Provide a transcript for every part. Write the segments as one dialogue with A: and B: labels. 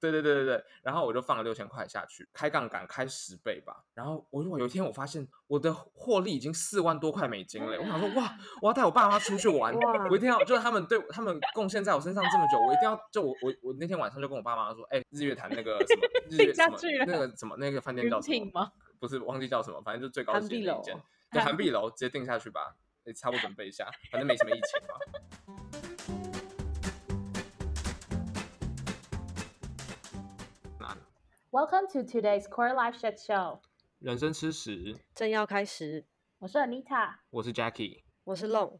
A: 对对对对对，然后我就放了六千块下去，开杠杆开十倍吧。然后我如果有一天我发现我的获利已经四万多块美金了，我想说哇，我要带我爸妈出去玩，我一定要就是他们对他们贡献在我身上这么久，我一定要就我我我那天晚上就跟我爸妈说，哎，日月潭那个什么日月 什么那个什么那个饭店叫什么？不是忘记叫什么，反正就最高级的一间，就韩碧 楼，直接定下去吧。你差不多准备一下，反正没什么疫情嘛。
B: Welcome to today's Core Life Shit Show。
A: 人生吃屎
C: 正要开始。
B: 我是 Anita，
A: 我是 Jackie，
C: 我是 Long。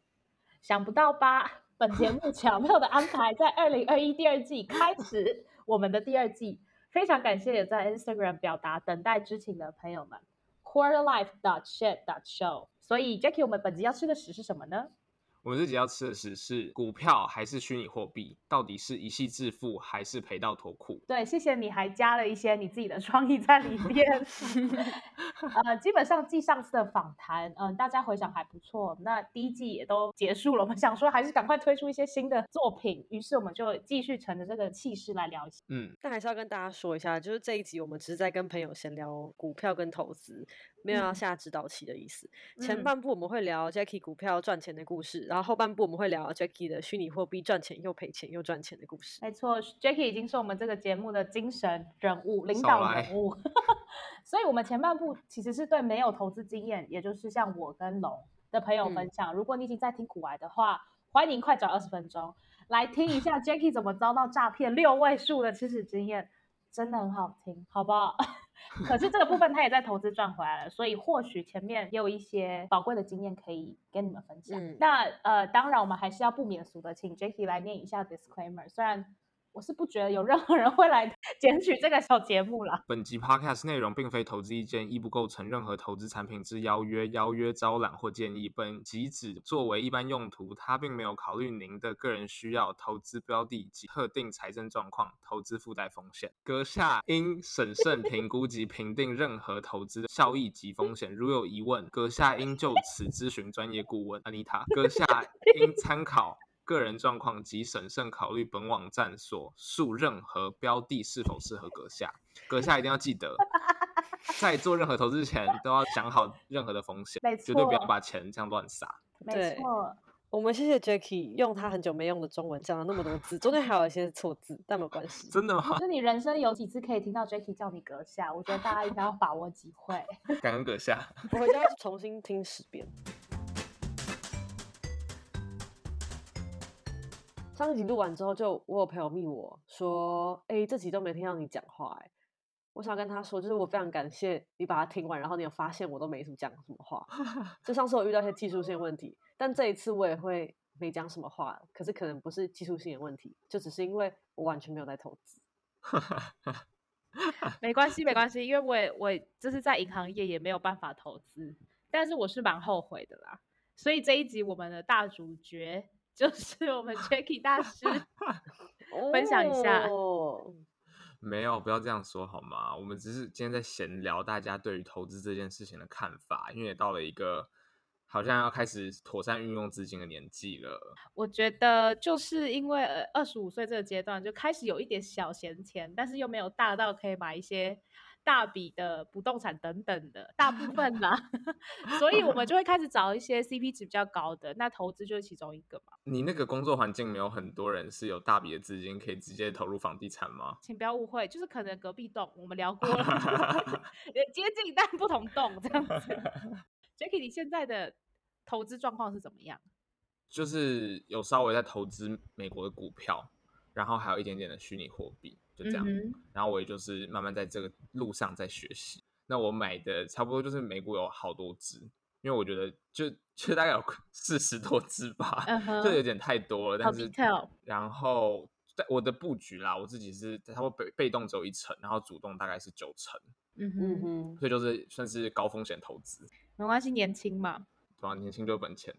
B: 想不到吧？本节目巧妙的安排在二零二一第二季开始我们的第二季。非常感谢也在 Instagram 表达等待之情的朋友们。Core Life dot shit dot show。所以 Jackie，我们本集要吃的屎是什么呢？
A: 我们这集要吃的是是股票还是虚拟货币？到底是一夕致富还是赔到脱裤？
B: 对，谢谢你还加了一些你自己的创意在里面。呃，基本上继上次的访谈，嗯、呃，大家回想还不错。那第一季也都结束了，我们想说还是赶快推出一些新的作品，于是我们就继续乘着这个气势来聊一下。
A: 嗯，
C: 但还是要跟大家说一下，就是这一集我们只是在跟朋友闲聊股票跟投资。没有要下指导棋的意思。嗯、前半部我们会聊 Jackie 股票赚钱的故事，嗯、然后后半部我们会聊 Jackie 的虚拟货币赚钱又赔钱又赚钱的故事。
B: 没错，Jackie 已经是我们这个节目的精神人物、领导人物。来 所以，我们前半部其实是对没有投资经验，也就是像我跟龙的朋友分享。嗯、如果你已经在听古玩的话，欢迎快找二十分钟来听一下 Jackie 怎么遭到诈骗六位数的吃屎经验，真的很好听，好不好？可是这个部分他也在投资赚回来了，所以或许前面也有一些宝贵的经验可以跟你们分享。嗯、那呃，当然我们还是要不免俗的，请 Jackie 来念一下 disclaimer。虽然我是不觉得有任何人会来 捡取这个小节目了。
A: 本集 podcast 内容并非投资意见，亦不构成任何投资产品之邀约、邀约招揽或建议。本集只作为一般用途，它并没有考虑您的个人需要、投资标的及特定财政状况、投资附带风险。阁下应审慎评估及评定任何投资的效益及风险。如有疑问，阁下应就此咨询专业顾问 Anita。阁下应参考。个人状况及审慎考虑本网站所述任何标的是否适合阁下。阁下一定要记得，在做任何投资前都要想好任何的
B: 风险，
A: 绝对不要把钱这样乱撒。
B: 没错，
C: 我们谢谢 Jackie 用他很久没用的中文讲了那么多字，中间还有一些错字，但没有关系。
A: 真的吗？
B: 就你人生有几次可以听到 Jackie 叫你阁下？我觉得大家应该要把握机会。
A: 感恩阁下，
C: 我回家要重新听十遍。上一集录完之后，就我有朋友密我说：“哎、欸，这集都没听到你讲话。”哎，我想跟他说，就是我非常感谢你把它听完，然后你有发现我都没什么讲什么话。就上次我遇到一些技术性问题，但这一次我也会没讲什么话。可是可能不是技术性的问题，就只是因为我完全没有在投资。
B: 没关系，没关系，因为我也我就是在银行业也没有办法投资，但是我是蛮后悔的啦。所以这一集我们的大主角。就是我们 Jackie 大师 分享一下，
C: 哦、
A: 没有，不要这样说好吗？我们只是今天在闲聊，大家对于投资这件事情的看法，因为也到了一个好像要开始妥善运用资金的年纪了。
B: 我觉得就是因为二十五岁这个阶段就开始有一点小闲钱，但是又没有大到可以买一些。大笔的不动产等等的，大部分 啦，所以我们就会开始找一些 CP 值比较高的，那投资就是其中一个嘛。
A: 你那个工作环境没有很多人是有大笔的资金可以直接投入房地产吗？
B: 请不要误会，就是可能隔壁栋我们聊过了，接近但不同栋这样子。Jackie，你现在的投资状况是怎么样？
A: 就是有稍微在投资美国的股票，然后还有一点点的虚拟货币。就这样，嗯、然后我也就是慢慢在这个路上在学习。那我买的差不多就是美股有好多只，因为我觉得就就大概有 四十多只吧，就、uh huh. 有点太多了。但是，然后在我的布局啦，我自己是差不多被被动只有一成，然后主动大概是九成。嗯哼哼，所以就是算是高风险投资。
B: 没关系，年轻嘛，
A: 对吧？年轻就有本钱。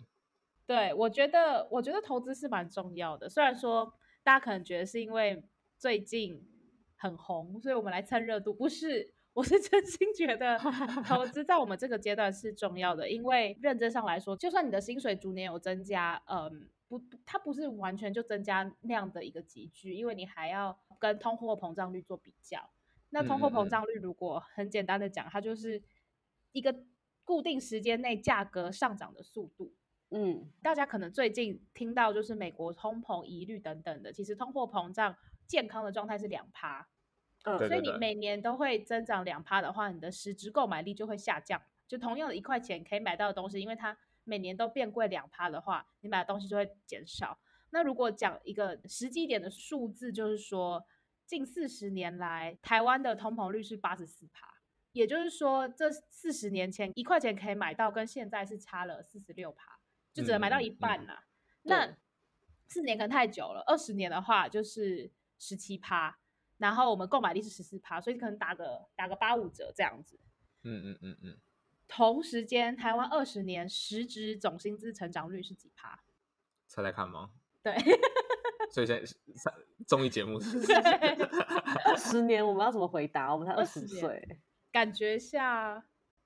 B: 对，我觉得我觉得投资是蛮重要的。虽然说大家可能觉得是因为。最近很红，所以我们来蹭热度。不是，我是真心觉得 投资在我们这个阶段是重要的，因为认真上来说，就算你的薪水逐年有增加，嗯，不，它不是完全就增加那样的一个集聚，因为你还要跟通货膨胀率做比较。那通货膨胀率如果很简单的讲，它就是一个固定时间内价格上涨的速度。嗯，大家可能最近听到就是美国通膨疑虑等等的，其实通货膨胀健康的状态是两趴。嗯，所以你每年都会增长两趴的话，你的实质购买力就会下降。就同样的一块钱可以买到的东西，因为它每年都变贵两趴的话，你买的东西就会减少。那如果讲一个实际点的数字，就是说近四十年来台湾的通膨率是八十四趴，也就是说这四十年前一块钱可以买到，跟现在是差了四十六趴。就只能买到一半啦、啊嗯嗯，那四年可能太久了，二十年的话就是十七趴，然后我们购买力是十四趴，所以可能打个打个八五折这样子。
A: 嗯嗯嗯嗯。
B: 同时间，台湾二十年实质总薪资成长率是几趴？
A: 猜猜看吗？
B: 对。
A: 所以现在综艺节目是
C: 二 十年，我们要怎么回答？我们才二十岁，
B: 感觉下。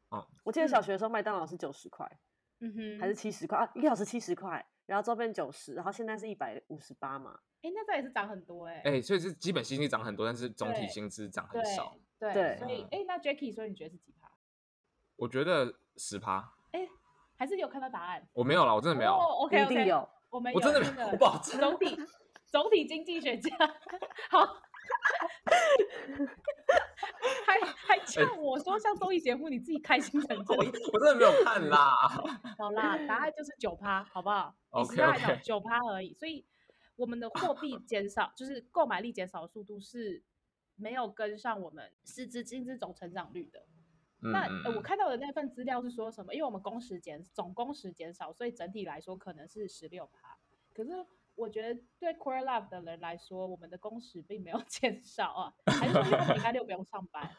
C: 哦，我记得小学的时候麦当劳是九十块。嗯哼，还是七十块啊？一个小时七十块，然后周边九十，然后现在是一百五十八嘛？
B: 哎、欸，那这也是涨很多哎、欸。
A: 哎、欸，所以是基本薪资涨很多，但是总体薪资涨很少。
B: 对，所以哎、欸，那 Jacky，所以你觉得是几趴？
A: 我觉得十趴。
B: 哎、欸，还是有看到答案？
A: 我没有了，我真的没有。
B: Oh, OK，, okay
C: 一定有。
B: 我没有，
A: 我真的没有。我不好
B: 总体 总体经济学家，好。还还呛我说像综艺节目，你自己开心成这样、欸。
A: 我真的没有看啦。
B: 好啦，答案就是九趴，好不好
A: ？OK OK。
B: 九趴而已，所以我们的货币减少，就是购买力减少的速度是没有跟上我们实质薪资总成长率的。嗯、那、呃、我看到的那份资料是说什么？因为我们工时减总工时减少，所以整体来说可能是十六趴。可是我觉得对 Core Love 的人来说，我们的工时并没有 减少啊，还是说礼拜六不用上班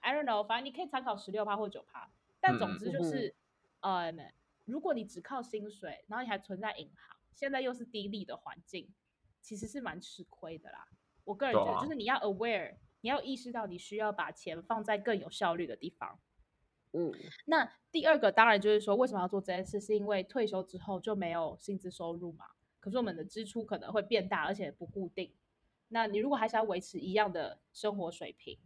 B: ？I don't know，反正你可以参考十六趴或九趴，但总之就是，呃、如果你只靠薪水，然后你还存在银行，现在又是低利的环境，其实是蛮吃亏的啦。我个人觉得，就是你要 aware，你要意识到你需要把钱放在更有效率的地方。嗯，那第二个当然就是说，为什么要做这件事？是因为退休之后就没有薪资收入嘛？可是我们的支出可能会变大，而且不固定。那你如果还想要维持一样的生活水平，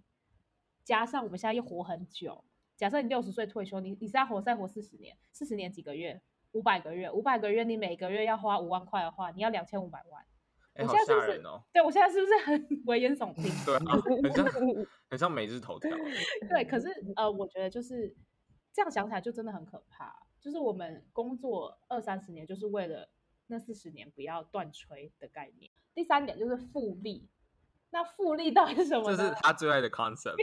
B: 加上我们现在又活很久，假设你六十岁退休，你你是要活再活四十年，四十年几个月，五百个月，五百个月，你每个月要花五万块的话，你要两千五百万。
A: 欸、我现在是不是？哦、
B: 对，我现在是不是很危言耸听？
A: 对、啊，很像很像每日头条。
B: 对，可是呃，我觉得就是这样想起来就真的很可怕。就是我们工作二三十年，就是为了那四十年不要断炊的概念。第三点就是复利。那复利到底是什么？
A: 这是他最爱的 concept。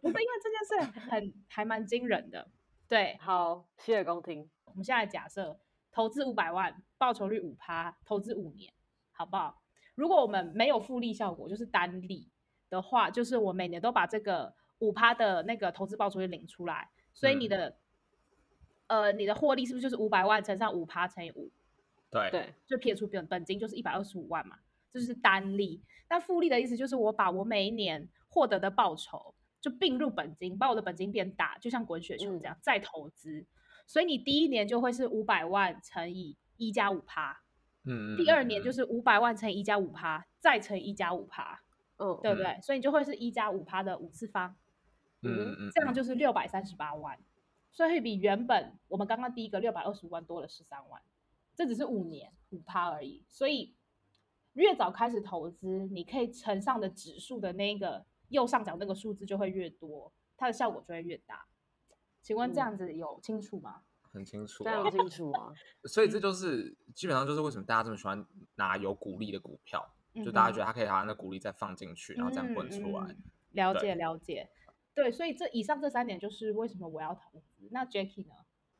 B: 不是因为这件事很还蛮惊人的。对，
C: 好，洗耳恭听。
B: 我们现在假设投资五百万，报酬率五趴，投资五年，好不好？如果我们没有复利效果，就是单利的话，就是我每年都把这个五趴的那个投资报酬率领出来，所以你的、嗯、呃你的获利是不是就是五百万乘上五趴乘以五？
A: 对
B: 对，就撇除本本金就是一百二十五万嘛。这就是单利，那复利的意思就是我把我每一年获得的报酬就并入本金，把我的本金变大，就像滚雪球这样、嗯、再投资。所以你第一年就会是五百万乘以一加五趴，嗯，第二年就是五百万乘以一加五趴，再乘以一加五趴，嗯，对不对？嗯、所以你就会是一加五趴的五次方，嗯嗯，这样就是六百三十八万，所以会比原本我们刚刚第一个六百二十五万多了十三万，这只是五年五趴而已，所以。越早开始投资，你可以乘上的指数的那个右上角那个数字就会越多，它的效果就会越大。请问这样子有清楚吗？
A: 嗯、很清楚、啊，
C: 非常清楚啊。
A: 所以这就是基本上就是为什么大家这么喜欢拿有股利的股票，嗯、就大家觉得它可以把那股利再放进去，然后这样滚出来。
B: 嗯嗯、了解了解，对，所以这以上这三点就是为什么我要投资。那 Jacky 呢？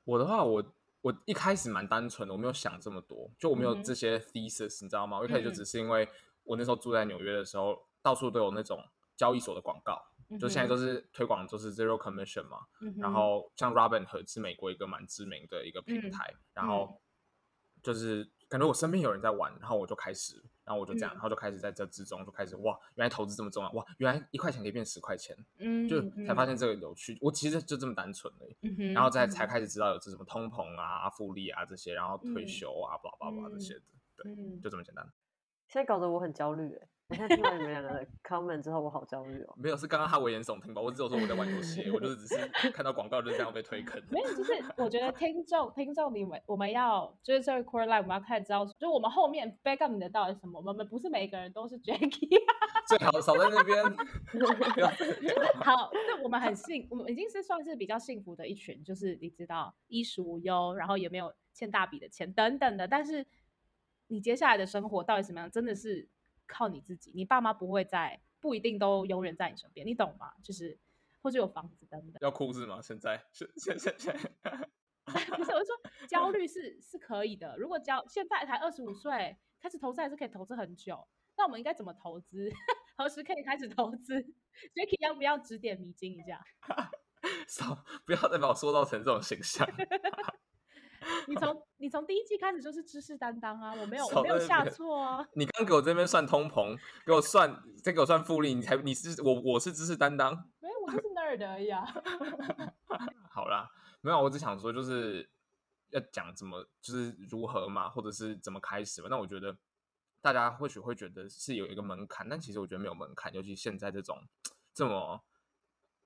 A: 我的话，我。我一开始蛮单纯的，我没有想这么多，就我没有这些 thesis，、嗯、你知道吗？我一开始就只是因为我那时候住在纽约的时候，嗯、到处都有那种交易所的广告，嗯、就现在都是推广都是 zero commission 嘛。嗯、然后像 Robinhood 是美国一个蛮知名的一个平台，嗯、然后就是感觉我身边有人在玩，然后我就开始然后我就这样，嗯、然后就开始在这之中就开始哇，原来投资这么重要哇，原来一块钱可以变十块钱，嗯，就才发现这个有趣。嗯、我其实就这么单纯的，嗯、然后再才开始知道有这什么通膨啊、复利啊这些，然后退休啊、巴拉巴拉这些的，对，嗯、就这么简单。
C: 现在搞得我很焦虑哎。我现在听完你们两个的 comment 之后，我好焦虑哦。
A: 没有，是刚刚他危言耸听吧？我只有说我在玩游戏，我就是只是 看到广告就这样被推坑。
B: 没有，就是我觉得听众听众你们我们要就是这个 core line 我们要开始知道，就我们后面 back up 你的到底是什么？我们不是每一个人都是 Jacky，
A: 最好少在那边。
B: 好，那我们很幸，我们已经是算是比较幸福的一群，就是你知道衣食无忧，然后也没有欠大笔的钱等等的。但是你接下来的生活到底什么样？真的是。靠你自己，你爸妈不会在，不一定都永远在你身边，你懂吗？就是或者有房子等等。
A: 要哭是吗？现在是现现现。
B: 不是，我说焦虑是是可以的。如果焦现在才二十五岁，开始投资还是可以投资很久。那我们应该怎么投资？何时可以开始投资？Jacky 要不要指点迷津一下？
A: 少不要再把我塑造成这种形象。
B: 你从你从第一季开始就是知识担当啊，我没有我没有下错啊。
A: 你刚给我这边算通膨，给我算再给我算复利，你才你是我我是知识担当，
B: 没有我就是 nerd 而已啊。
A: 好啦，没有，我只想说就是要讲怎么就是如何嘛，或者是怎么开始嘛。那我觉得大家或许会觉得是有一个门槛，但其实我觉得没有门槛，尤其现在这种这么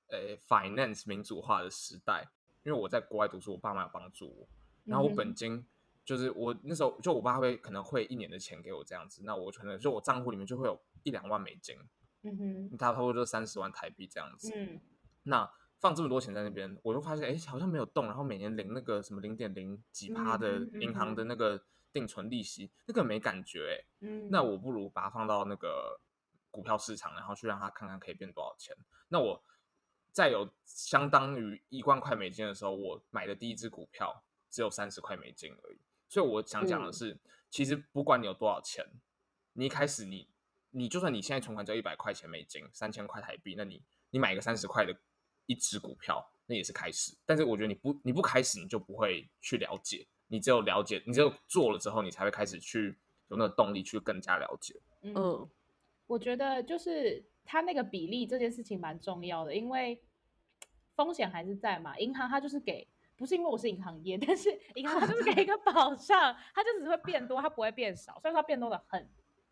A: 呃、欸、finance 民主化的时代，因为我在国外读书，我爸妈有帮助我。然后我本金就是我那时候就我爸会可能会一年的钱给我这样子，那我可能就我账户里面就会有一两万美金，嗯哼，差不多就三十万台币这样子。嗯，那放这么多钱在那边，我就发现哎好像没有动，然后每年领那个什么零点零几趴的银行的那个定存利息，那个没感觉哎，嗯，那我不如把它放到那个股票市场，然后去让它看看可以变多少钱。那我在有相当于一万块美金的时候，我买的第一支股票。只有三十块美金而已，所以我想讲的是，嗯、其实不管你有多少钱，你一开始你你就算你现在存款只有一百块钱美金，三千块台币，那你你买一个三十块的一只股票，那也是开始。但是我觉得你不你不开始，你就不会去了解，你只有了解，你只有做了之后，你才会开始去有那个动力去更加了解。
B: 嗯，我觉得就是它那个比例这件事情蛮重要的，因为风险还是在嘛，银行它就是给。不是因为我是银行业，但是 银行它就是给一个保障，它就只会变多，它不会变少。虽然说它变多的很，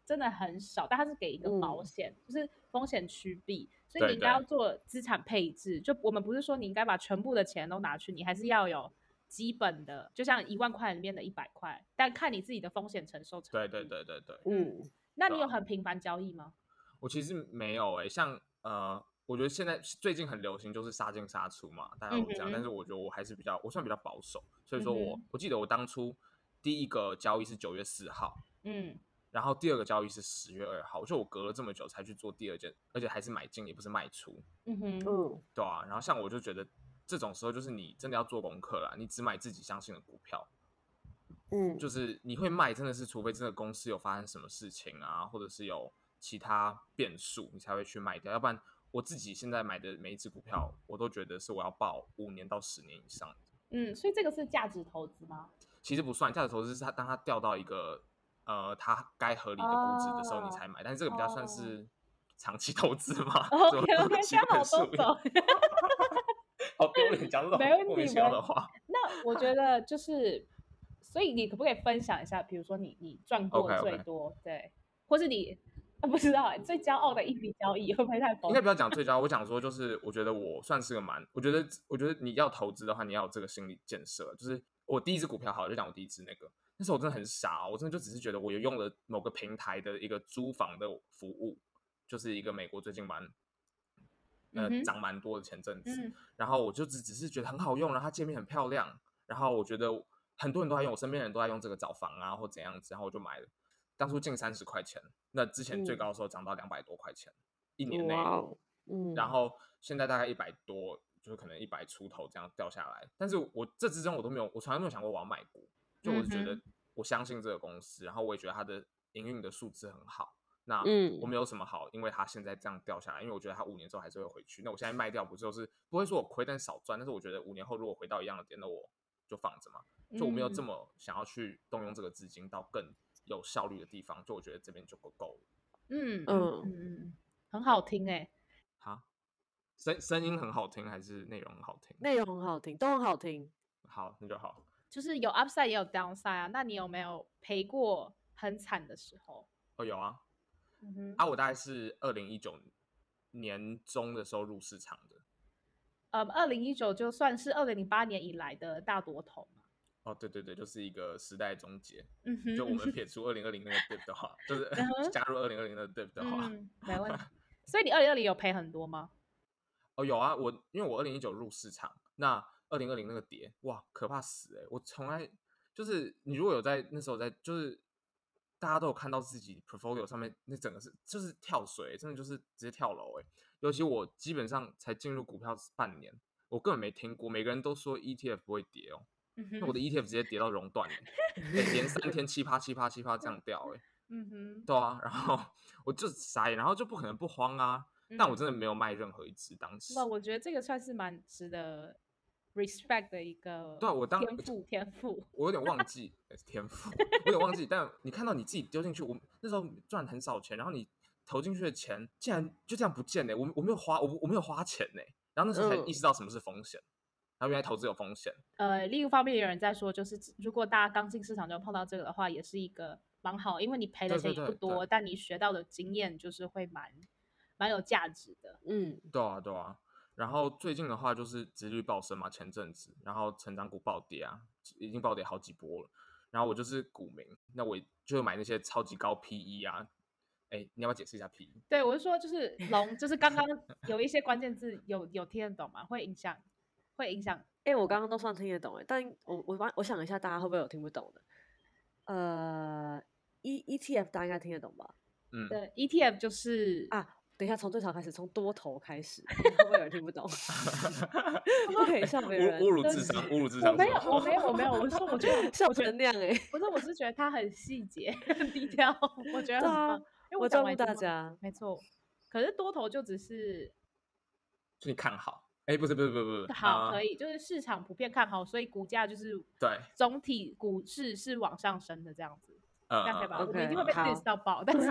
B: 真的很少，但它是给一个保险，嗯、就是风险趋避。所以你应该要做资产配置。对对，就我们不是说你应该把全部的钱都拿去，你还是要有基本的，就像一万块里面的一百块，但看你自己的风险承受程度。
A: 对对对对对，
B: 嗯。那你有很频繁交易吗？
A: 我其实没有诶、欸，像呃。我觉得现在最近很流行就是杀进杀出嘛，大家都这样。但是我觉得我还是比较，我算比较保守，所以说我、嗯、我记得我当初第一个交易是九月四号，嗯，然后第二个交易是十月二号，就我隔了这么久才去做第二件，而且还是买进也不是卖出，嗯哼，对啊。然后像我就觉得这种时候就是你真的要做功课啦，你只买自己相信的股票，嗯，就是你会卖真的是除非真的公司有发生什么事情啊，或者是有其他变数，你才会去卖掉，要不然。我自己现在买的每一只股票，我都觉得是我要抱五年到十年以上的。
B: 嗯，所以这个是价值投资吗？
A: 其实不算，价值投资是它当它掉到一个呃它该合理的估值的时候你才买，但是这个比较算是长期投资嘛。
B: OK OK，这样好多走。
A: 好丢脸，讲这种莫名其妙的话。
B: 那我觉得就是，所以你可不可以分享一下，比如说你你赚过最多，对，或是你。不知道哎，最骄傲的一笔交易会不会太疯？
A: 应该不要讲最骄傲，我讲说就是，我觉得我算是个蛮，我觉得我觉得你要投资的话，你要有这个心理建设。就是我第一支股票，好，就讲我第一支那个，那时候我真的很傻，我真的就只是觉得我有用了某个平台的一个租房的服务，就是一个美国最近蛮呃涨蛮多的前阵子，嗯、然后我就只只是觉得很好用，然后它界面很漂亮，然后我觉得很多人都在用，我身边人都在用这个找房啊或怎样子，然后我就买了。当初近三十块钱，那之前最高的时候涨到两百多块钱，嗯、一年内，嗯，然后现在大概一百多，就是可能一百出头这样掉下来。但是我这之中我都没有，我从来没有想过我要买股，就我是觉得我相信这个公司，然后我也觉得它的营运的数字很好。那我没有什么好，因为它现在这样掉下来，因为我觉得它五年之后还是会回去。那我现在卖掉不就是不会说我亏，但少赚。但是我觉得五年后如果回到一样的点，那我就放着嘛，就我没有这么想要去动用这个资金到更。有效率的地方，就我觉得这边就够够了。
B: 嗯嗯嗯，很好听哎、欸。
A: 哈，声声音很好听还是内容很好听？
C: 内容很好听，都很好听。
A: 好，那就好。
B: 就是有 upside 也有 downside 啊。那你有没有赔过很惨的时候？
A: 哦，有啊。
B: 嗯哼。
A: 啊，我大概是二零一九年中的时候入市场的。
B: 呃，二零一九就算是二零零八年以来的大多头嘛。
A: 哦，对对对，就是一个时代终结。
B: 嗯哼。
A: 就我们撇除二零二零那个 dip 的话，就是 加入二零二零的 dip 的话，
B: 嗯，没问题。所以你二零二零有赔很多吗？
A: 哦，有啊，我因为我二零一九入市场，那二零二零那个跌，哇，可怕死哎、欸！我从来就是你如果有在那时候在，就是大家都有看到自己 portfolio 上面那整个是就是跳水、欸，真的就是直接跳楼哎、欸！尤其我基本上才进入股票半年，我根本没听过，每个人都说 ETF 不会跌哦，那、嗯、我的 ETF 直接跌到熔断、欸，连三天七趴七趴七趴这样掉哎、欸，
B: 嗯哼，
A: 对啊，然后我就傻眼，然后就不可能不慌啊，嗯、但我真的没有卖任何一只当时。
B: 那我觉得这个算是蛮值得 respect 的一个，
A: 对啊，我当
B: 天赋天赋，
A: 我有点忘记天赋，我有点忘记，但你看到你自己丢进去，我那时候赚很少钱，然后你。投进去的钱竟然就这样不见呢、欸？我我没有花，我我没有花钱呢、欸。然后那时候才意识到什么是风险，嗯、然后原来投资有风险。呃，
B: 另一方面有人在说，就是如果大家刚进市场就碰到这个的话，也是一个蛮好，因为你赔的钱也不多，但你学到的经验就是会蛮蛮有价值的。嗯，
A: 对啊，对啊。然后最近的话就是殖利率暴升嘛，前阵子，然后成长股暴跌啊，已经暴跌好几波了。然后我就是股民，那我就买那些超级高 PE 啊。哎，你要不要解释一下 PE？
B: 对，我是说，就是龙，就是刚刚有一些关键字有有听得懂吗？会影响，会影响。
C: 哎，我刚刚都算听得懂哎，但我我我想一下，大家会不会有听不懂的？呃，E ETF 大家应该听得懂吧？
B: 嗯，对，ETF 就是
C: 啊，等一下从最早开始，从多头开始，会不会有人听不懂？不可以笑别人，
A: 侮辱智商，侮辱智商。
B: 我没有，我没有，我没有，我说我觉得
C: 笑成那样哎，
B: 不是，我是觉得他很细节、很低调，我觉得很
C: 我照顾大家，
B: 没错。可是多头就只是，
A: 就你看好，哎，不是不是不是不是，
B: 好可以，就是市场普遍看好，所以股价就是
A: 对
B: 总体股市是往上升的这样子，这样可以吧？我们一定会被 diss 到爆，但是，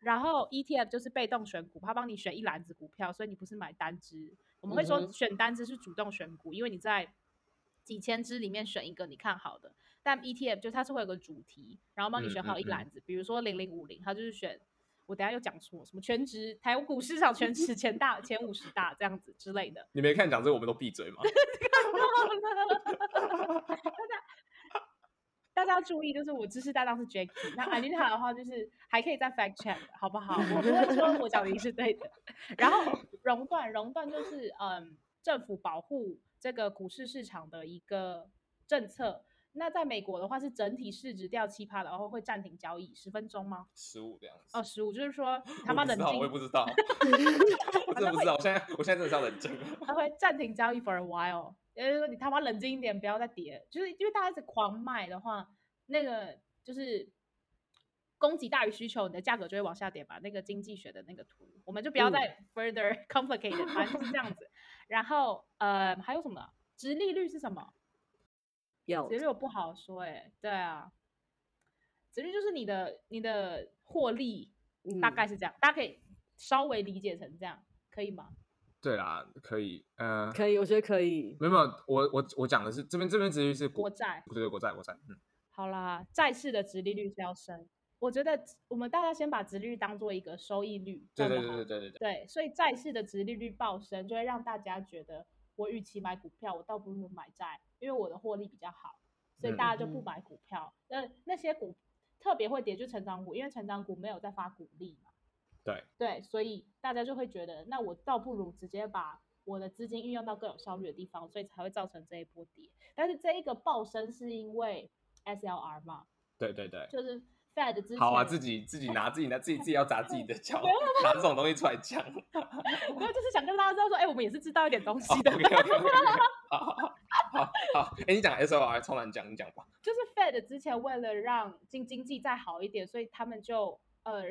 B: 然后 ETF 就是被动选股，它帮你选一篮子股票，所以你不是买单支。我们会说选单支是主动选股，因为你在几千支里面选一个你看好的。但 ETF 就它是会有个主题，然后帮你选好一篮子，嗯嗯嗯、比如说零零五零，它就是选我等下又讲错什么全职台股市场全职前大前五十大这样子之类的。
A: 你没看讲这个，我们都闭嘴吗？
B: 大家大家要注意，就是我知识担当是 Jacky，那 Anita 的话就是还可以再 fact check，好不好？我不会说我讲的是对的。然后熔断，熔断就是嗯，政府保护这个股市市场的一个政策。那在美国的话是整体市值掉七趴，然后会暂停交易十分钟吗？
A: 十五这样子。
B: 哦，十五就是说他妈冷静。
A: 我也不知道 我真的不知道。我现在我现在真的是要冷静。
B: 他会暂停交易 for a while，也就是说你他妈冷静一点，不要再跌。就是因为大家一直狂买的话，那个就是供给大于需求，你的价格就会往下跌吧。那个经济学的那个图，我们就不要再 further complicated，反正就是这样子。然后呃，还有什么？殖利率是什么？
C: 有，
B: 殖利率不好说哎、欸，对啊，殖利率就是你的你的获利，大概是这样，嗯、大家可以稍微理解成这样，可以吗？
A: 对啦，可以，呃，
C: 可以，我觉得可以。
A: 没有没有，我我我讲的是这边这边殖利率是国
B: 债，
A: 不对，国债国债，嗯。
B: 好啦，债市的直利率是要升，我觉得我们大家先把直利率当做一个收益率，
A: 对对对对对对对，
B: 对，所以债市的直利率暴升，就会让大家觉得。我与其买股票，我倒不如买债，因为我的获利比较好，所以大家就不买股票。那、嗯、那些股特别会跌，就成长股，因为成长股没有在发股利嘛。
A: 对
B: 对，所以大家就会觉得，那我倒不如直接把我的资金运用到更有效率的地方，所以才会造成这一波跌。但是这一个暴升是因为 SLR 嘛？
A: 对对对，
B: 就是。Fed 之前
A: 好啊，自己自己拿自己拿自己自己要砸自己的 脚，拿这种东西出来讲。
B: 没有，就是想跟大家知道说，哎、欸，我们也是知道一点东西的。
A: 好 好，哎，你讲 S O R 超难讲，你讲吧。
B: 就是 Fed 之前为了让经经济再好一点，所以他们就呃，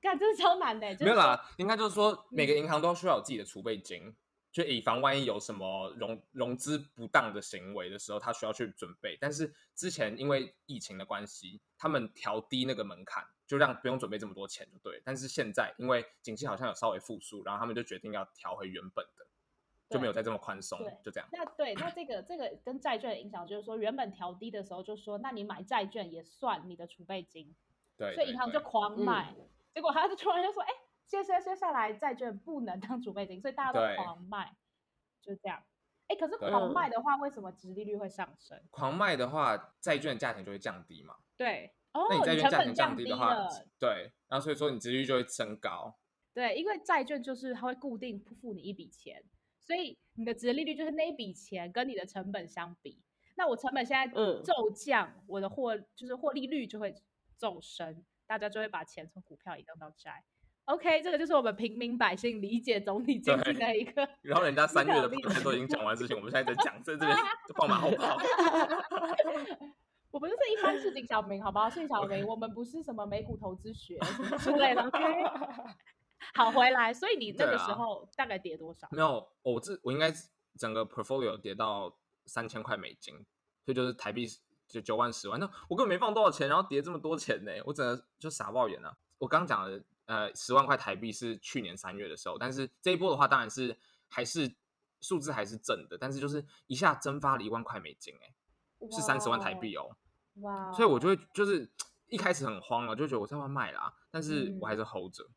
B: 干，这是超难的。就是、
A: 没有啦，应该就是说每个银行都需要有自己的储备金。就以防万一有什么融融资不当的行为的时候，他需要去准备。但是之前因为疫情的关系，他们调低那个门槛，就让不用准备这么多钱就对。但是现在因为景气好像有稍微复苏，然后他们就决定要调回原本的，就没有再这么宽松，就这样。
B: 那对，那这个这个跟债券的影响就是说，原本调低的时候就说，那你买债券也算你的储备金，
A: 对，
B: 所以银行就狂买，嗯、结果他就突然就说，哎。接下接下来债券不能当储备金，所以大家都狂卖，就这样。哎，可是狂卖的话，为什么殖利率会上升？
A: 狂卖的话，债券价钱就会降低嘛。
B: 对，
A: 哦，那你债券价钱降低的话，对，然后所以说你殖利率就会升高。
B: 对，因为债券就是它会固定付你一笔钱，所以你的殖利率就是那一笔钱跟你的成本相比。那我成本现在骤降，嗯、我的获就是获利率就会骤升，大家就会把钱从股票移动到债。OK，这个就是我们平民百姓理解总体经济的一个。
A: 然后人家三月的盘都已经讲完事情，我们现在在讲，在这边 放马后炮。
B: 我们就是一般市井小民，好不好？市井小民，我们不是什么美股投资学之类的。OK，好，回来。所以你那个时候大概跌多少？
A: 啊、没有，我这我应该整个 portfolio 跌到三千块美金，所以就是台币就九万十万。那我根本没放多少钱，然后跌这么多钱呢？我整个就傻爆眼了。我刚讲的。呃，十万块台币是去年三月的时候，但是这一波的话，当然是还是数字还是正的，但是就是一下蒸发了一万块美金，哎，是三十万台币哦，哇！所以我就会就是 一开始很慌了，就觉得我在外卖啦，但是我还是 hold 着，嗯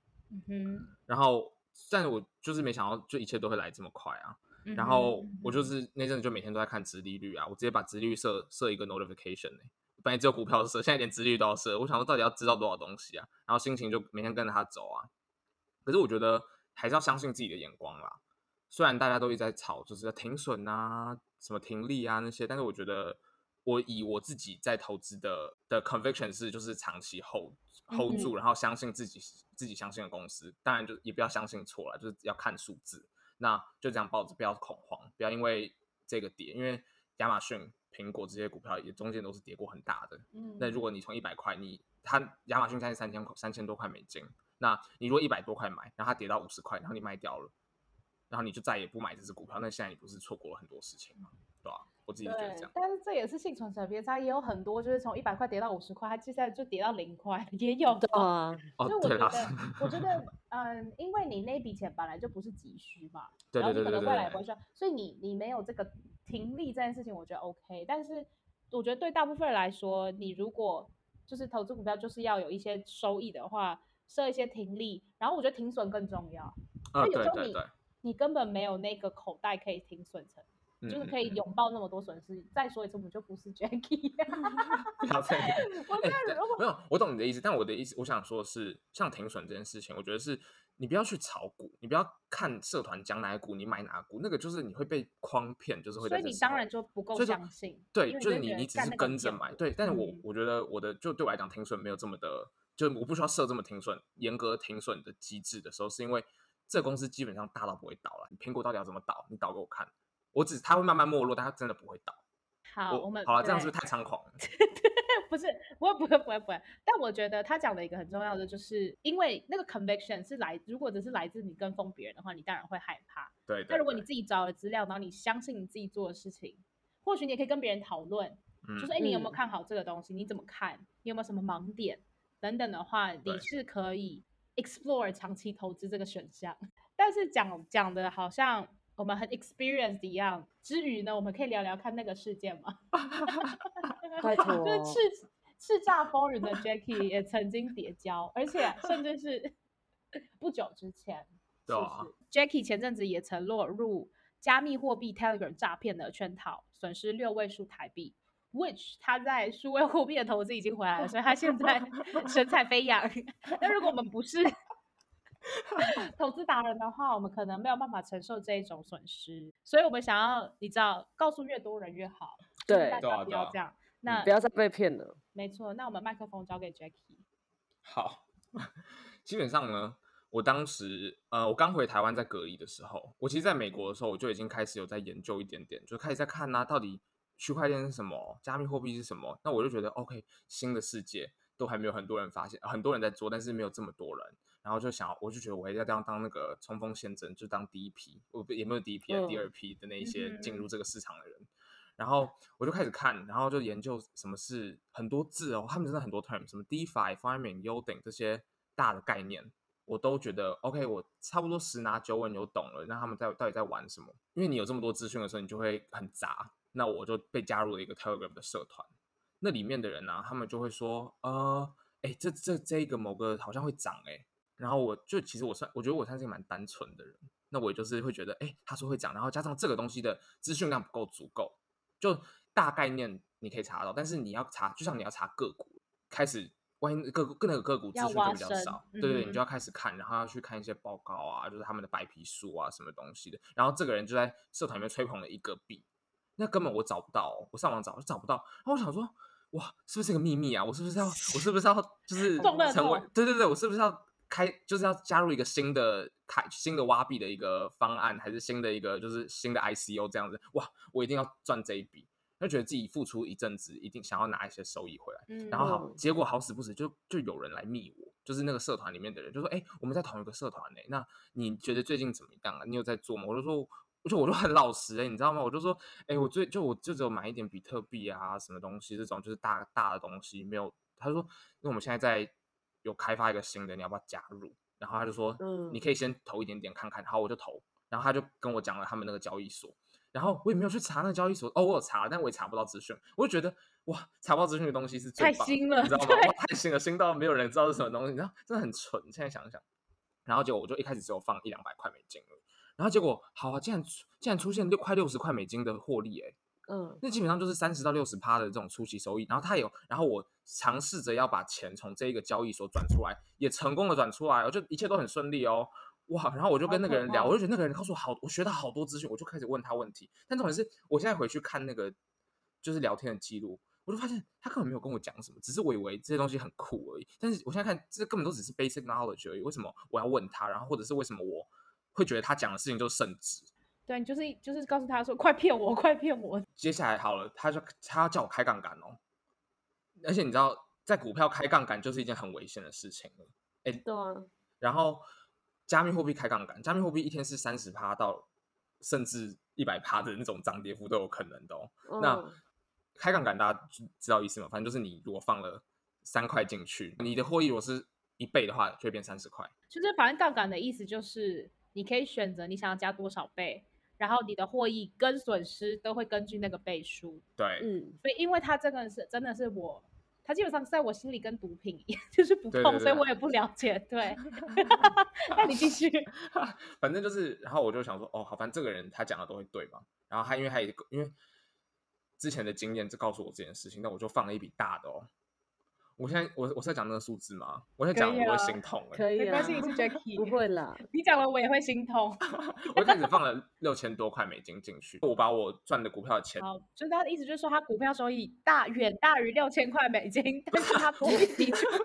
A: 哼，然后但是我就是没想到，就一切都会来这么快啊，然后我就是那阵子就每天都在看殖利率啊，我直接把殖利率设设一个 notification 呢。本来只有股票设，现在连殖利率都要设。我想说，到底要知道多少东西啊？然后心情就每天跟着他走啊。可是我觉得还是要相信自己的眼光啦。虽然大家都一直在吵，就是要停损啊、什么停利啊那些，但是我觉得我以我自己在投资的的 conviction 是，就是长期 hold hold 住，然后相信自己自己相信的公司。当然就也不要相信错了，就是要看数字。那就这样抱着，不要恐慌，不要因为这个跌，因为亚马逊。苹果这些股票也中间都是跌过很大的。嗯，那如果你从一百块，你它亚马逊现在三千块三千多块美金，那你如果一百多块买，然后它跌到五十块，然后你卖掉了，然后你就再也不买这只股票，那现在你不是错过了很多事情吗？对吧？我自己觉得这样。
B: 但是这也是幸存者偏差，也有很多就是从一百块跌到五十块，它接下来就跌到零块，也有的。啊，
A: 哦，
B: 我觉得，我觉得，嗯，因为你那笔钱本来就不是急需嘛，然后你可能未来不会需要，所以你你没有这个。停利这件事情我觉得 OK，但是我觉得对大部分人来说，你如果就是投资股票就是要有一些收益的话，设一些停利，然后我觉得停损更重要。
A: 啊，对对对，
B: 你根本没有那个口袋可以停损成，嗯、就是可以拥抱那么多损失。嗯、再说一次，我们就不是 Jackie。
A: 不要再，我 觉得如果没有，我懂你的意思，但我的意思，我想说的是，像停损这件事情，我觉得是。你不要去炒股，你不要看社团讲哪股，你买哪股，那个就是你会被诓骗，就是会。
B: 所以你当然就不够相信。
A: 对，就是你，你只是跟着买。对，但是我、嗯、我觉得我的就对我来讲，停损没有这么的，就我不需要设这么停损严格停损的机制的时候，是因为这公司基本上大到不会倒了。苹果到底要怎么倒？你倒给我看。我只它会慢慢没落，但它真的不会倒。
B: 好，我，我们
A: 好了，这样是不是太猖狂了？
B: 不是，不会，不会，不会，不会。但我觉得他讲的一个很重要的，就是因为那个 conviction 是来，如果只是来自你跟风别人的话，你当然会害怕。
A: 对，对，对。
B: 那如果你自己找了资料，然后你相信你自己做的事情，或许你也可以跟别人讨论，嗯、就是哎，你有没有看好这个东西？你怎么看？你有没有什么盲点等等的话，你是可以 explore 长期投资这个选项。但是讲讲的好像我们很 experienced 一样，之余呢，我们可以聊聊看那个事件吗？
C: 拜托，
B: 就是叱叱咤风云的 Jackie 也曾经跌跤，而且甚至是 不久之前，是不是？啊、Jackie 前阵子也曾落入加密货币 Telegram 诈骗的圈套，损失六位数台币。Which 他在数位货币的投资已经回来了，所以他现在 神采飞扬。那如果我们不是 投资达人的话，我们可能没有办法承受这一种损失，所以我们想要你知道，告诉越多人越好。
C: 对，
B: 大家不要这样。那
C: 不要再被骗了。
B: 没错，那我们麦克风交给 Jackie。
A: 好，基本上呢，我当时呃，我刚回台湾在隔离的时候，我其实在美国的时候，我就已经开始有在研究一点点，就开始在看啊，到底区块链是什么，加密货币是什么。那我就觉得，OK，新的世界都还没有很多人发现，很多人在做，但是没有这么多人。然后就想，我就觉得我要当当那个冲锋陷阵，就当第一批，我也没有第一批的，第二批的那一些进入这个市场的人。然后我就开始看，然后就研究什么是很多字哦，他们真的很多 term，什么 DeFi、Farming、Yielding 这些大的概念，我都觉得 OK，我差不多十拿九稳有懂了。那他们在到底在玩什么？因为你有这么多资讯的时候，你就会很杂。那我就被加入了一个 Telegram 的社团，那里面的人呢、啊，他们就会说，呃，哎，这这这个某个好像会涨哎，然后我就其实我算我觉得我算是个蛮单纯的人，那我就是会觉得，哎，他说会涨，然后加上这个东西的资讯量不够足够。就大概念你可以查到，但是你要查，就像你要查个股，开始万一个个那个个股资讯就比较少，对对，你就要开始看，然后要去看一些报告啊，就是他们的白皮书啊，什么东西的。然后这个人就在社团里面吹捧了一个币，那根本我找不到，我上网找就找不到。然后我想说，哇，是不是个秘密啊？我是不是要，我是不是要，就是成为，对对对，我是不是要开，就是要加入一个新的开新的挖币的一个方案，还是新的一个就是新的 ICO 这样子？哇！我一定要赚这一笔，就觉得自己付出一阵子，一定想要拿一些收益回来。嗯、然后好，结果好死不死，就就有人来密我，就是那个社团里面的人，就说：“哎、欸，我们在同一个社团呢，那你觉得最近怎么样啊？你有在做吗？”我就说：“我就我就很老实哎、欸，你知道吗？我就说：哎、欸，我最就我就只有买一点比特币啊，什么东西这种就是大大的东西，没有。”他说：“因为我们现在在有开发一个新的，你要不要加入？”然后他就说：“嗯，你可以先投一点点看看。”然后我就投，然后他就跟我讲了他们那个交易所。然后我也没有去查那个交易所，哦，我有查，但我也查不到资讯。我就觉得哇，查不到资讯的东西是最棒的，太新了，你知道吗？太新了，新到没有人知道是什么东西，你知道，真的很蠢。现在想想，然后结果我就一开始只有放一两百块美金了，然后结果好啊，竟然竟然出现六快六十块美金的获利，哎，嗯，那基本上就是三十到六十趴的这种初期收益。然后他有，然后我尝试着要把钱从这一个交易所转出来，也成功的转出来，我就一切都很顺利哦。哇，然后我就跟那个人聊，我就觉得那个人告诉我好，我学到好多资讯，我就开始问他问题。但重点是，我现在回去看那个就是聊天的记录，我就发现他根本没有跟我讲什么，只是我以为这些东西很酷而已。但是我现在看，这根本都只是 basic knowledge 而已。为什么我要问他？然后或者是为什么我会觉得他讲的事情就是圣旨？
B: 对，你就是就是告诉他说，快骗我，快骗我。
A: 接下来好了，他就他要叫我开杠杆哦，而且你知道，在股票开杠杆就是一件很危险的事情了。哎，对啊，然后。加密货币开杠杆，加密货币一天是三十趴到甚至一百趴的那种涨跌幅都有可能的哦。嗯、那开杠杆大家知道意思吗？反正就是你如果放了三块进去，你的获益如果是一倍的话，就会变三十块。
B: 就是反正杠杆的意思就是你可以选择你想要加多少倍，然后你的获益跟损失都会根据那个倍数。
A: 对，
B: 嗯，所以因为它这个是真的是我。它基本上在我心里跟毒品一样，就是不碰，所以我也不了解。对，那你继续。
A: 反正就是，然后我就想说，哦，好，反正这个人他讲的都会对嘛。然后他因为他也因为之前的经验就告诉我这件事情，那我就放了一笔大的哦。我现在我我是在讲那个数字吗？我在讲我会心痛，
C: 可以，
B: 没关系，你是 Jacky，
C: 不会啦。
B: 你讲了我也会心痛。
A: 我一开始放了六千多块美金进去，我把我赚的股票的钱，
B: 好，就他的意思就是说他股票收益大远大于六千块美金，但是他不会提出来。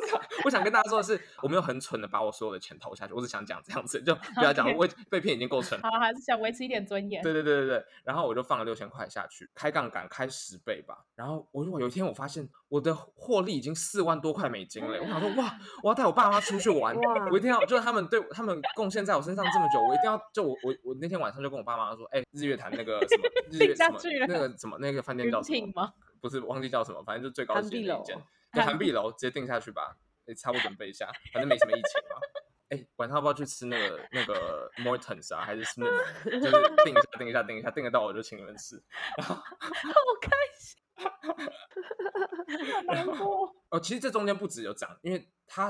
A: 我想跟大家说的是，我没有很蠢的把我所有的钱投下去，我只想讲这样子，就不要讲我被骗已经够蠢。
B: 好，还是想维持一点尊严。
A: 对对对对对，然后我就放了六千块下去，开杠杆开十倍吧。然后我如果有一天我发现我的获利已经四万。多块美金了！我想说，哇，我要带我爸妈出去玩，我一定要，就是他们对他们贡献在我身上这么久，我一定要，就我我我那天晚上就跟我爸妈说，哎、欸，日月潭那个什么日 月什么那个什么那个饭店叫什么？不是忘记叫什么，反正就最高级的一间，就涵碧楼，直接定下去吧。你、欸、差不多准备一下，反正没什么疫情嘛。哎、欸，晚上要不要去吃那个那个 Mortons 啊？还是 Smith？就是订一下，订一下，订一下，订得到我就请你们吃。
B: 好开心。难过
A: 哦，其实这中间不只有涨，因为它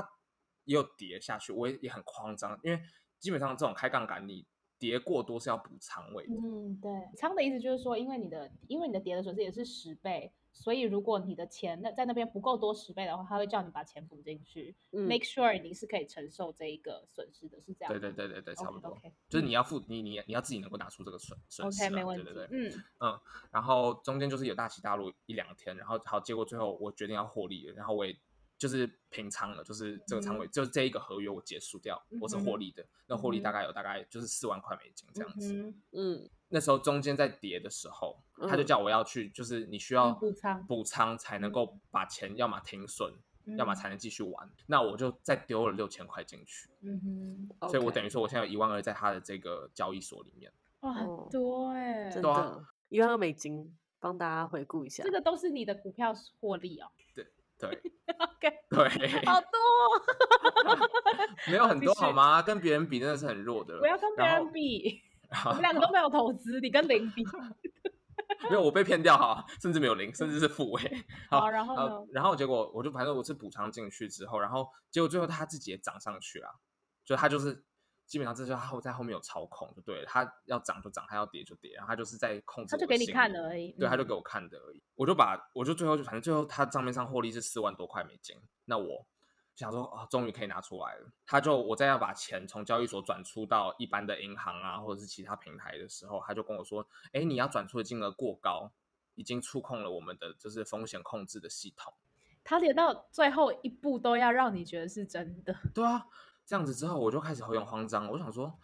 A: 也有跌下去，我也也很慌张，因为基本上这种开杠杆，你跌过多是要补仓位的。
B: 嗯，对，仓的意思就是说，因为你的因为你的跌的损失也是十倍。所以，如果你的钱那在那边不够多十倍的话，他会叫你把钱补进去，嗯，make sure 你是可以承受这一个损失的，是这样。
A: 对对对对对，差不多。Okay, 就是你要付你你你要自己能够拿出这个损损失。
B: OK，没问题。
A: 对对对，
B: 嗯
A: 嗯。然后中间就是有大起大落一两天，然后好，结果最后我决定要获利了，然后我也就是平仓了，就是这个仓位，嗯、就是这一个合约我结束掉，我是获利的。嗯、那获利大概有大概就是四万块美金这样子。嗯。嗯那时候中间在跌的时候，他就叫我要去，就是你需要补仓补仓才能够把钱要么停损，嗯、要么才能继续玩。那我就再丢了六千块进去，
B: 嗯
A: 哼，所以我等于说我现在有一万二在他的这个交易所里面，
B: 哇，很多哎、欸，
C: 真的，一万二美金，帮大家回顾一下，
B: 这个都是你的股票获利哦，
A: 对对
B: ，OK，
A: 对，
B: 好多，
A: 没有很多好吗？跟别人比真的是很弱的，
B: 不要跟。别人比，我们两个都没有投资，你跟零比。
A: 没有，我被骗掉哈，甚至没有零，甚至是负位。好，
B: 然后呢？
A: 然后结果我就反正我是补偿进去之后，然后结果最后他自己也涨上去了，就他就是基本上这就他在后面有操控，就对了，他要涨就涨，他要跌就跌，然后他就是在控制。
B: 他就给你看的而已，
A: 对，他就给我看的而已。嗯、我就把我就最后就反正最后他账面上获利是四万多块美金，那我。想说啊，终于可以拿出来了。他就我再要把钱从交易所转出到一般的银行啊，或者是其他平台的时候，他就跟我说：“哎，你要转出的金额过高，已经触控了我们的就是风险控制的系统。”
B: 他连到最后一步都要让你觉得是真的。
A: 对啊，这样子之后我就开始有点慌张。我想说，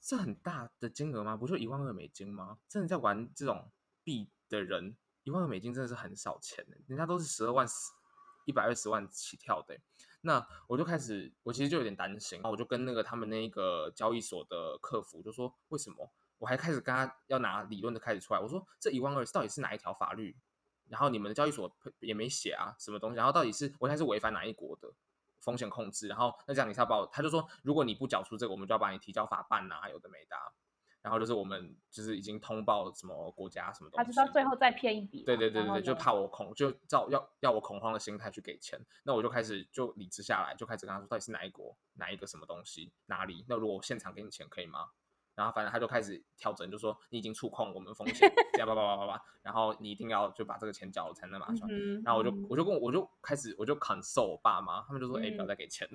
A: 这很大的金额吗？不就一万二美金吗？真的在玩这种币的人，一万二美金真的是很少钱的，人家都是十二万、一百二十万起跳的。那我就开始，我其实就有点担心，然后我就跟那个他们那个交易所的客服就说，为什么？我还开始跟他要拿理论的开始出来，我说这一万二到底是哪一条法律？然后你们的交易所也没写啊，什么东西？然后到底是我现在是违反哪一国的风险控制？然后那这样你才要把我，他就说，如果你不缴出这个，我们就要把你提交法办啊，有的没的。然后就是我们就是已经通报什么国家什么东西，
B: 他就到最后再骗一笔。
A: 对对对对对，就怕我恐，就照要要我恐慌的心态去给钱。那我就开始就理智下来，就开始跟他说到底是哪一国哪一个什么东西哪里？那如果我现场给你钱可以吗？然后反正他就开始调整，就说你已经触控我们风险，这样叭叭叭叭叭，然后你一定要就把这个钱缴了才能马上。嗯、然后我就我就跟我我就开始我就 console 我爸妈，他们就说哎、嗯、不要再给钱，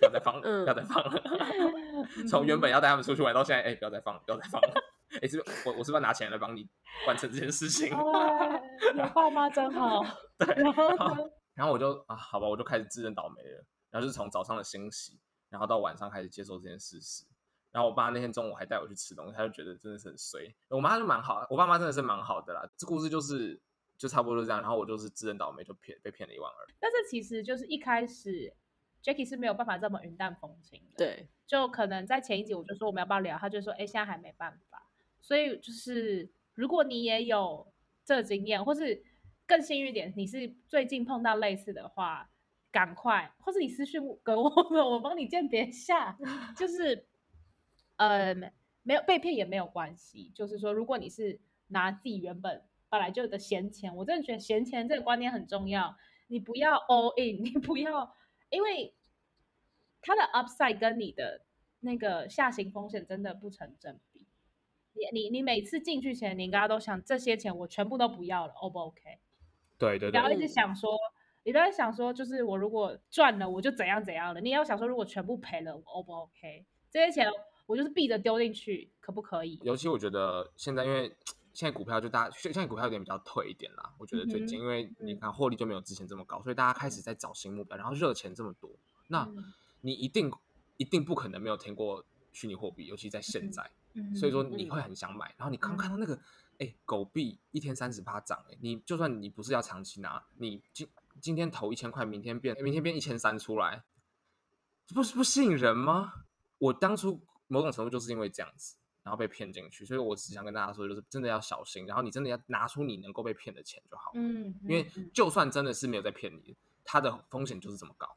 A: 不要再放，不要再放了。从原本要带他们出去玩到现在，哎不要再放，不要再放了。哎，是我我是不是要拿钱来帮你完成这件事情？
B: 你爸妈真好。
A: 对，然后然后我就啊好吧，我就开始自认倒霉了。然后就是从早上的欣喜，然后到晚上开始接受这件事实。然后我爸那天中午还带我去吃东西，他就觉得真的是很衰。我妈就蛮好，我爸妈真的是蛮好的啦。这故事就是就差不多就这样。然后我就是自认倒霉，就骗被骗了一万二。
B: 但是其实就是一开始 Jackie 是没有办法这么云淡风轻的。
C: 对，
B: 就可能在前一集我就说我们要不要聊，他就说哎现在还没办法。所以就是如果你也有这个经验，或是更幸运一点，你是最近碰到类似的话，赶快，或是你私讯给我，我帮你鉴别下，就是。呃，没有被骗也没有关系，就是说，如果你是拿自己原本本来就有的闲钱，我真的觉得闲钱这个观念很重要，你不要 all in，你不要，因为它的 upside 跟你的那个下行风险真的不成正比。你你你每次进去前，你应该都想这些钱我全部都不要了，O 不 OK？
A: 对对对，
B: 不要一直想说，你不要想说，就是我如果赚了我就怎样怎样了，你要想说如果全部赔了我 O 不 OK？这些钱。我就是避着丢进去，可不可以？
A: 尤其我觉得现在，因为现在股票就大家现在股票有点比较退一点啦。我觉得最近，嗯、因为你看获利就没有之前这么高，所以大家开始在找新目标，然后热钱这么多，那你一定一定不可能没有听过虚拟货币，尤其在现在，嗯、所以说你会很想买。然后你刚看到那个，哎、欸，狗币一天三十趴涨，哎，你就算你不是要长期拿，你今今天投一千块，明天变明天变一千三出来，这不是不吸引人吗？我当初。某种程度就是因为这样子，然后被骗进去，所以我只想跟大家说，就是真的要小心，然后你真的要拿出你能够被骗的钱就好。嗯，因为就算真的是没有在骗你，它的风险就是这么高。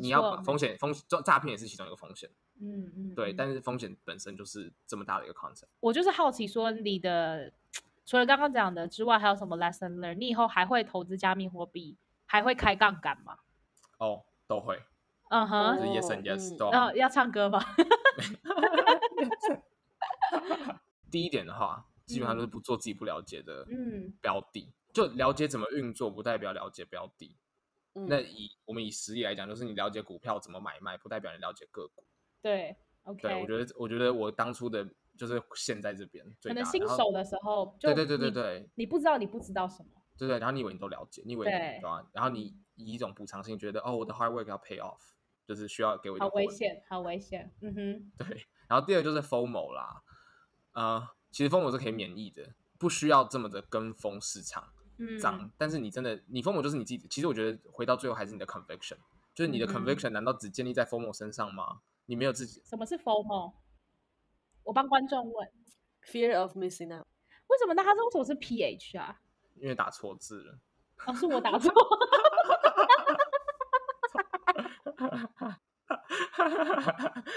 A: 你要把风险风诈诈骗也是其中一个风险。嗯嗯，对，但是风险本身就是这么大的一个 concept。
B: 我就是好奇说，你的除了刚刚讲的之外，还有什么 lesson learn？你以后还会投资加密货币，还会开杠杆吗？
A: 哦，都会。
B: 嗯哼，
A: 就是 yes and yes 都。
B: 然后要唱歌吗？
A: 第一点的话，基本上就是不做自己不了解的标的，嗯、就了解怎么运作，不代表了解标的。嗯、那以我们以实力来讲，就是你了解股票怎么买卖，不代表你了解个股。
B: 对，OK。
A: 对，我觉得，我觉得我当初的就是陷在这边，
B: 可能新手的时候，
A: 对对对对对，
B: 你不知道你不知道什么，
A: 对对，然后你以为你都了解，你以为你对吧？然后你以一种补偿性觉得，哦，我的 hard work 要 pay off。就是需要给我一点。
B: 好危险，好危险。嗯哼，
A: 对。然后第二个就是 FOMO 啦，呃，其实 FOMO 是可以免疫的，不需要这么的跟风市场。涨，嗯、但是你真的你 FOMO 就是你自己。其实我觉得回到最后还是你的 conviction，就是你的 conviction 难道只建立在 FOMO 身上吗？你没有自己？
B: 什么是 FOMO？我帮观众问
C: ，Fear of missing out。
B: 为什么？那他说为什么是 PH 啊？
A: 因为打错字了。
B: 哦，是我打错。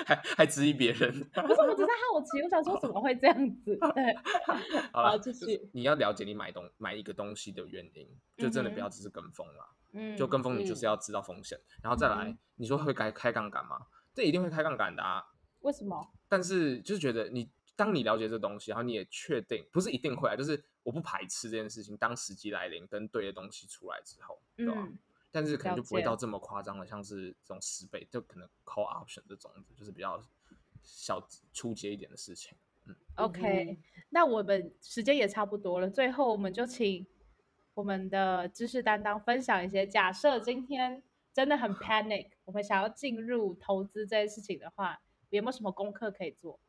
A: 还还质疑别人？
B: 不是，我只是好奇，我想说怎么会这样子？对，好了，继续。
A: 你要了解你买东买一个东西的原因，就真的不要只是跟风了。嗯，就跟风，你就是要知道风险，嗯、然后再来。你说会开开杠杆吗？这一定会开杠杆的啊。
B: 为什么？
A: 但是就是觉得你，当你了解这东西，然后你也确定不是一定会啊，就是我不排斥这件事情。当时机来临，跟对的东西出来之后，对吧？嗯但是可能就不会到这么夸张的，像是这种十倍，就可能 call option 这种，就是比较小初阶一点的事情。嗯
B: ，OK，那我们时间也差不多了，最后我们就请我们的知识担当分享一些，假设今天真的很 panic，我们想要进入投资这件事情的话，有没有什么功课可以做？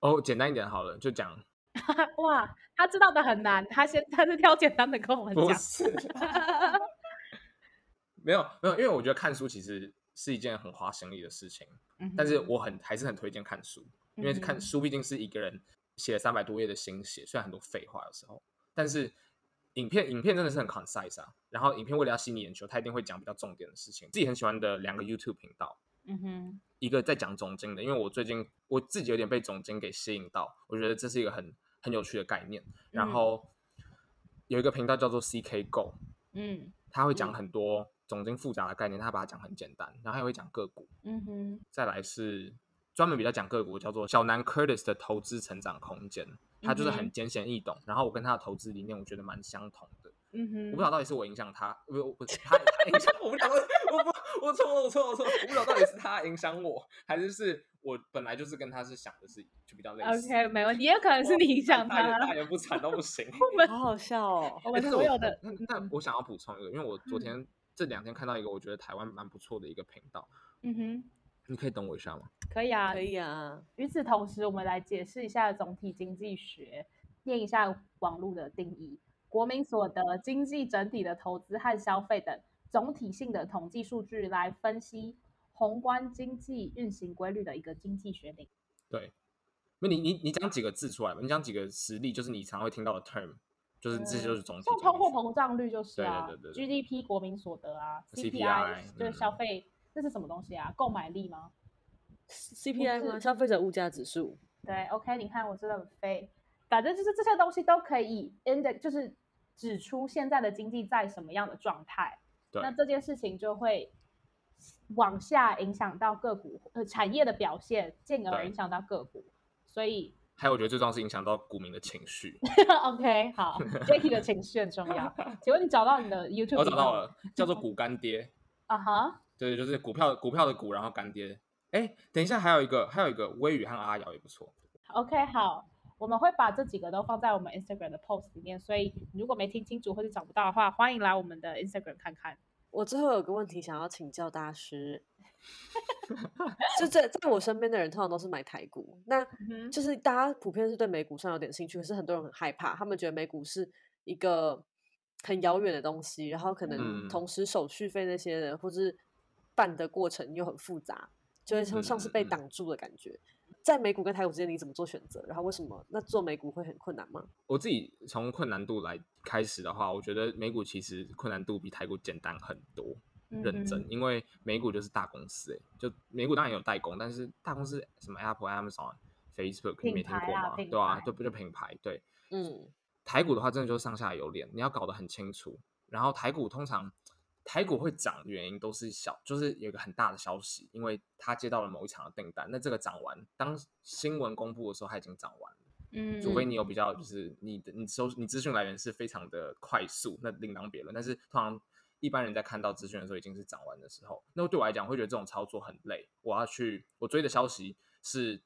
A: 哦，简单一点好了，就讲。
B: 哇，他知道的很难，他先他是挑简单的跟我
A: 们讲。没有没有，因为我觉得看书其实是一件很花心力的事情，嗯、但是我很还是很推荐看书，因为看书毕竟是一个人写了三百多页的心血，虽然很多废话有时候，但是影片影片真的是很 concise 啊，然后影片为了要吸引眼球，他一定会讲比较重点的事情。自己很喜欢的两个 YouTube 频道，嗯哼，一个在讲总经的，因为我最近我自己有点被总经给吸引到，我觉得这是一个很很有趣的概念。然后有一个频道叫做 CK Go，嗯，他会讲很多。总经复杂的概念，他把它讲很简单，然后还会讲个股。嗯哼。再来是专门比较讲个股，叫做小南 Curtis 的投资成长空间，他就是很浅显易懂。然后我跟他的投资理念，我觉得蛮相同的。嗯哼。我不知道到底是我影响他，不不是 他他影响我，不晓得，我不我错了我错了我错了，我不知道到底是他影响我，还是是我本来就是跟他是想的是就比较类似。
B: OK，没问题，也有可能是你影响他。
A: 大言不惭都不行。
C: 好好笑哦。
B: 我们所有的。
A: 那我想要补充一个，因为我昨天。这两天看到一个我觉得台湾蛮不错的一个频道，嗯哼，你可以等我一下吗？
B: 可以啊，
C: 可以啊。
B: 与此同时，我们来解释一下总体经济学，念一下网络的定义：国民所得、经济整体的投资和消费等总体性的统计数据，来分析宏观经济运行规律的一个经济学领域。
A: 对，那你你你讲几个字出来吧？你讲几个实例，就是你常会听到的 term。就是这些就是总体，
B: 像通货膨胀率就是啊，GDP 国民所得啊，CPI 就是消费，这是什么东西啊？购买力吗
C: ？CPI 吗？消费者物价指数。
B: 对，OK，你看我真的很废，反正就是这些东西都可以 index，就是指出现在的经济在什么样的状态。对，那这件事情就会往下影响到个股呃产业的表现，进而影响到个股，所以。
A: 还有，我觉得最重要是影响到股民的情绪。
B: OK，好，Jacky 的情绪很重要。请问你找到你的 YouTube？
A: 我找到了，叫做股干爹。
B: 啊哈、uh，huh?
A: 对，就是股票股票的股，然后干爹。哎，等一下，还有一个，还有一个，微雨和阿瑶也不错。
B: OK，好，我们会把这几个都放在我们 Instagram 的 post 里面，所以如果没听清楚或者找不到的话，欢迎来我们的 Instagram 看看。
C: 我最后有个问题想要请教大师。就在在我身边的人，通常都是买台股。那就是大家普遍是对美股上有点兴趣，可是很多人很害怕，他们觉得美股是一个很遥远的东西，然后可能同时手续费那些的，或是办的过程又很复杂，就会像像是被挡住的感觉。在美股跟台股之间，你怎么做选择？然后为什么那做美股会很困难吗？
A: 我自己从困难度来开始的话，我觉得美股其实困难度比台股简单很多。认真，因为美股就是大公司，哎，就美股当然有代工，但是大公司什么 Apple、Amazon、Facebook，你没听过吗？对啊，对不就品牌，对，嗯，台股的话，真的就是上下有脸，你要搞得很清楚。然后台股通常台股会涨的原因都是小，就是有一个很大的消息，因为他接到了某一场的订单，那这个涨完，当新闻公布的时候，它已经涨完了，嗯，除非你有比较，就是你的你收你资讯来源是非常的快速，那另当别论，但是通常。一般人在看到资讯的时候，已经是涨完的时候。那对我来讲，会觉得这种操作很累。我要去，我追的消息是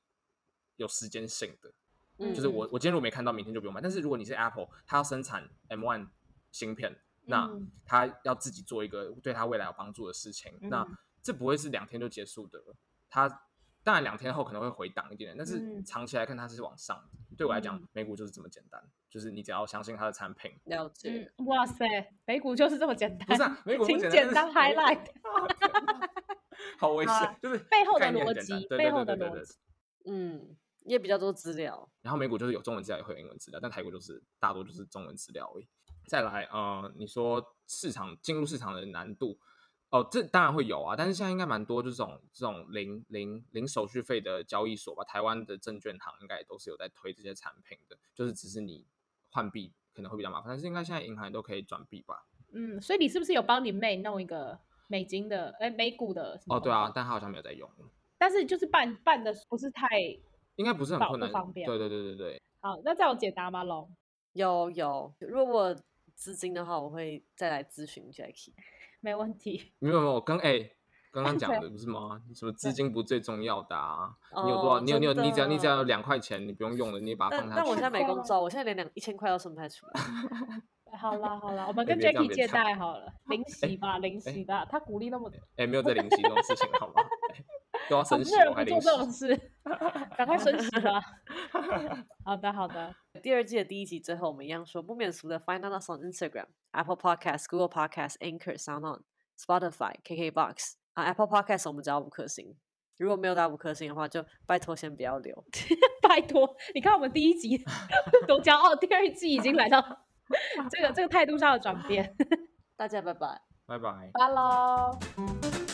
A: 有时间性的，嗯、就是我我今天如果没看到，明天就不用买。但是如果你是 Apple，它要生产 M1 芯片，那他要自己做一个对他未来有帮助的事情，嗯、那这不会是两天就结束的。他当然两天后可能会回档一点点，但是长期来看它是往上的。对我来讲，美股就是这么简单，就是你只要相信它的产品。
C: 了解。
B: 哇塞，美股就是这么简单。
A: 不是啊，美股
B: 请简单 highlight。
A: 好危险，就是
B: 背后的逻辑，背后的逻辑。
C: 嗯，也比较多资料。
A: 然后美股就是有中文资料，也会有英文资料，但台股就是大多就是中文资料而已。再来，呃，你说市场进入市场的难度。哦，这当然会有啊，但是现在应该蛮多这种这种零零零手续费的交易所吧，台湾的证券行应该也都是有在推这些产品的，就是只是你换币可能会比较麻烦，但是应该现在银行也都可以转币吧？
B: 嗯，所以你是不是有帮你妹弄一个美金的，哎，美股的？
A: 哦，对啊，但他好像没有在用。
B: 但是就是办办的不是太，
A: 应该不是很困难，
B: 不方便。
A: 对对对对对。
B: 好，那再有解答吗？龙？
C: 有有，如果资金的话，我会再来咨询 Jackie。
B: 没问题，
A: 没有没有，刚哎，刚刚讲的 不是吗？什么资金不最重要的啊？你有多少？你有你有你只要你只要有两块钱，你不用用了，你把它放下去。
C: 但我现在没 工作，我现在连两一千块都生不太出来。
B: 好啦好啦，我们跟 Jackie 借贷好了，零息吧零息吧，他鼓励那么多。
A: 哎，没有在零息这种事情，好吗？都要升息，我。
B: 做这种事，赶快升息吧。好的好的，
C: 第二季的第一集最后我们一样说不免俗的，Find us on Instagram。Apple Podcast、Google Podcast、Anchor、SoundOn、Spotify、KKBox 啊，Apple Podcast 我们只要五颗星，如果没有打五颗星的话，就拜托先不要留。
B: 拜托，你看我们第一集多骄傲，第二季已经来到这个这个态度上的转变。
C: 大家拜拜，
A: 拜拜，
B: 拜喽。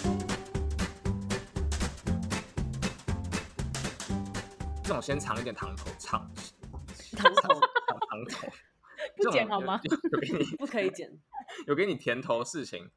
A: 这种先尝一点糖头，尝
C: 糖头，
A: 糖头。
B: 不剪好吗？
A: 有给你
C: 不可以剪，
A: 有给你甜头的事情，